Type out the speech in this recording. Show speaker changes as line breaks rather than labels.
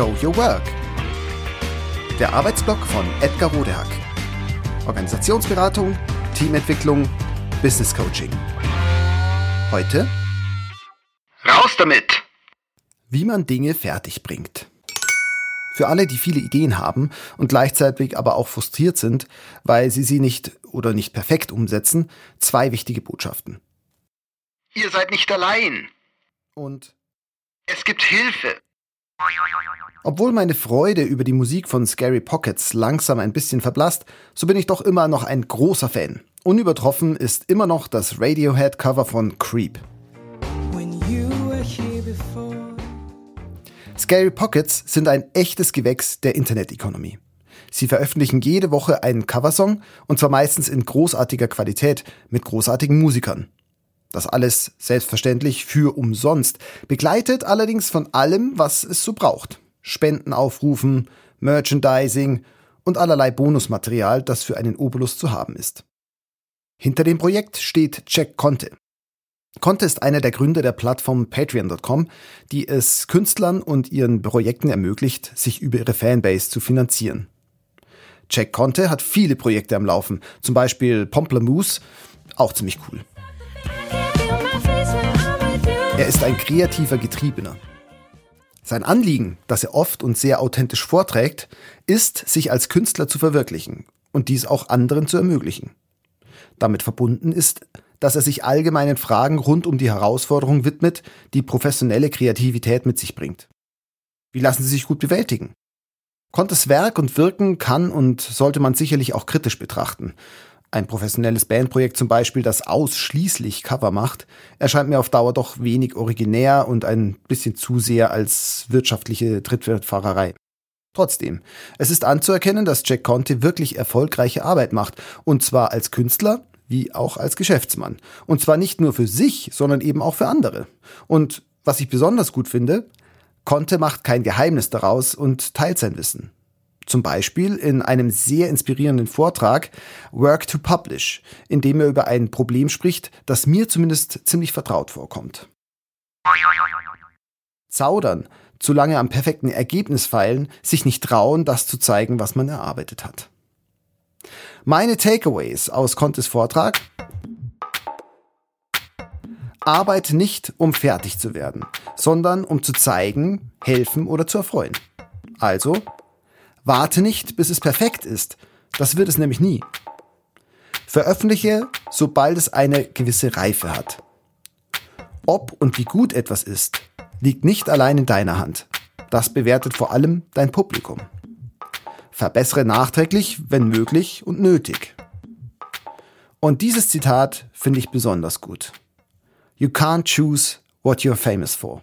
Show Your Work. Der Arbeitsblock von Edgar Rodehack. Organisationsberatung, Teamentwicklung, Business Coaching. Heute
Raus damit!
Wie man Dinge fertig bringt. Für alle, die viele Ideen haben und gleichzeitig aber auch frustriert sind, weil sie sie nicht oder nicht perfekt umsetzen, zwei wichtige Botschaften.
Ihr seid nicht allein.
Und
Es gibt Hilfe.
Obwohl meine Freude über die Musik von Scary Pockets langsam ein bisschen verblasst, so bin ich doch immer noch ein großer Fan. Unübertroffen ist immer noch das Radiohead-Cover von Creep. Scary Pockets sind ein echtes Gewächs der Internetökonomie. Sie veröffentlichen jede Woche einen Coversong und zwar meistens in großartiger Qualität mit großartigen Musikern. Das alles selbstverständlich für umsonst, begleitet allerdings von allem, was es so braucht. Spendenaufrufen, Merchandising und allerlei Bonusmaterial, das für einen Obolus zu haben ist. Hinter dem Projekt steht Jack Conte. Conte ist einer der Gründer der Plattform Patreon.com, die es Künstlern und ihren Projekten ermöglicht, sich über ihre Fanbase zu finanzieren. Jack Conte hat viele Projekte am Laufen, zum Beispiel Pomplamoose, auch ziemlich cool. Er ist ein kreativer Getriebener. Sein Anliegen, das er oft und sehr authentisch vorträgt, ist, sich als Künstler zu verwirklichen und dies auch anderen zu ermöglichen. Damit verbunden ist, dass er sich allgemeinen Fragen rund um die Herausforderung widmet, die professionelle Kreativität mit sich bringt. Wie lassen sie sich gut bewältigen? Contes Werk und Wirken kann und sollte man sicherlich auch kritisch betrachten. Ein professionelles Bandprojekt zum Beispiel, das ausschließlich Cover macht, erscheint mir auf Dauer doch wenig originär und ein bisschen zu sehr als wirtschaftliche Trittwertfahrerei. Trotzdem, es ist anzuerkennen, dass Jack Conte wirklich erfolgreiche Arbeit macht, und zwar als Künstler wie auch als Geschäftsmann. Und zwar nicht nur für sich, sondern eben auch für andere. Und was ich besonders gut finde, Conte macht kein Geheimnis daraus und teilt sein Wissen. Zum Beispiel in einem sehr inspirierenden Vortrag Work to Publish, in dem er über ein Problem spricht, das mir zumindest ziemlich vertraut vorkommt. Zaudern, zu lange am perfekten Ergebnis feilen, sich nicht trauen, das zu zeigen, was man erarbeitet hat. Meine Takeaways aus Contes Vortrag. Arbeite nicht, um fertig zu werden, sondern um zu zeigen, helfen oder zu erfreuen. Also, warte nicht, bis es perfekt ist. Das wird es nämlich nie. Veröffentliche, sobald es eine gewisse Reife hat. Ob und wie gut etwas ist, liegt nicht allein in deiner Hand. Das bewertet vor allem dein Publikum. Verbessere nachträglich, wenn möglich und nötig. Und dieses Zitat finde ich besonders gut. You can't choose what you're famous for.